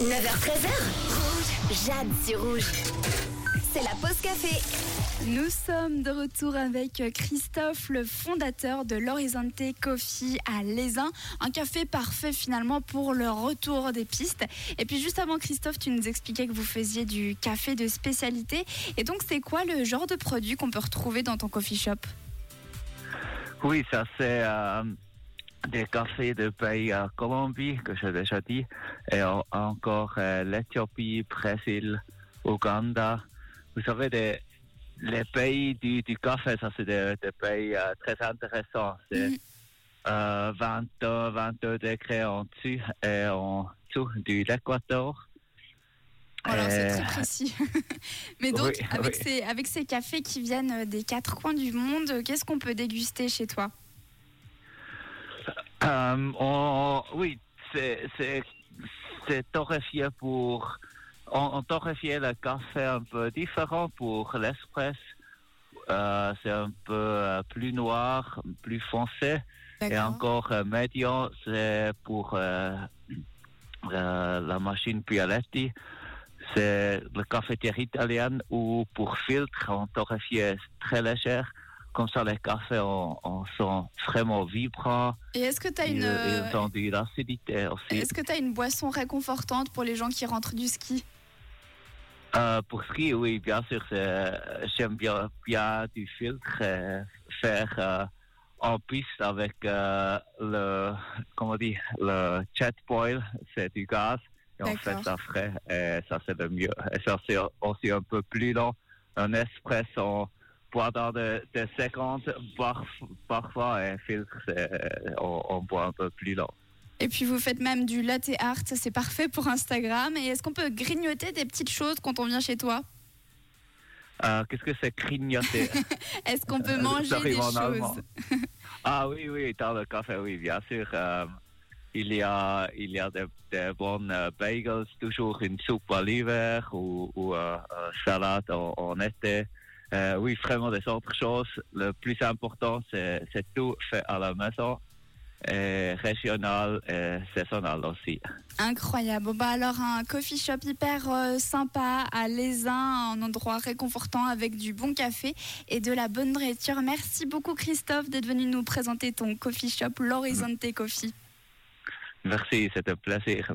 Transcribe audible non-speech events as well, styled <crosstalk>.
9h13h. Rouge. Jade sur rouge. C'est la pause café. Nous sommes de retour avec Christophe, le fondateur de l'Horizonte Coffee à Lézin. Un café parfait finalement pour le retour des pistes. Et puis juste avant Christophe, tu nous expliquais que vous faisiez du café de spécialité. Et donc c'est quoi le genre de produit qu'on peut retrouver dans ton coffee shop? Oui, ça c'est euh, des cafés de pays à Colombie, que j'ai déjà dit, et en- encore euh, l'Éthiopie, Brésil, Ouganda. Vous savez, des, les pays du, du café, ça c'est des, des pays euh, très intéressants. C'est Mhm. euh, 22, 22 degrés en dessus et en dessous de l'Équateur. Alors c'est Euh, très précis. <laughs> Mais donc oui, avec, oui. Ces, avec ces cafés qui viennent des quatre coins du monde, qu'est-ce qu'on peut déguster chez toi? Euh, on- oui, c'est torréfié pour on, on torréfie le café un peu différent pour l'espresso. Euh, c'est un peu euh, plus noir, plus foncé et encore euh, médium. C'est pour la machine Pialetti. C'est le cafetière italien ou pour filtre, on torréfie très léger. Comme ça, les cafés on, on sont vraiment vibrants. Et est-ce que tu as une... euh, ils ont de l'acidité aussi. Est-ce que tu as une boisson réconfortante pour les gens qui rentrent du ski? Euh, pour ski, oui, bien sûr, j'aime bien, bien du filtre, euh, faire euh, en piste avec euh, le, comment dire, le jet boil, c'est du gaz, et on fait ça frais, et ça c'est le mieux. Et ça c'est aussi un peu plus long. Un espresso, des des secondes par- parfois, et filtre, c'est- on, on boit un peu plus long. Et puis vous faites même du latte art, c'est parfait pour Instagram. Et est-ce qu'on peut grignoter des petites choses quand on vient chez toi? Euh, Qu'est-ce que c'est grignoter? <laughs> Est-ce qu'on peut Euh, manger des choses? <laughs> Ah oui, oui, dans le café, oui, bien sûr. Euh, il y a, il y a des, bons euh, bagels, toujours une soupe à l'hiver ou, ou euh, euh, salade en, en été. Euh, oui, vraiment des autres choses. Le plus important, c'est c'est tout fait à la maison, et régional et saisonnal aussi. Incroyable. Bon, bah alors un coffee shop hyper euh, sympa à Lézin, un endroit réconfortant avec du bon café et de la bonne nourriture. Merci beaucoup Christophe d'être venu nous présenter ton coffee shop, l'Horizonte Coffee. Merci, c'était un plaisir.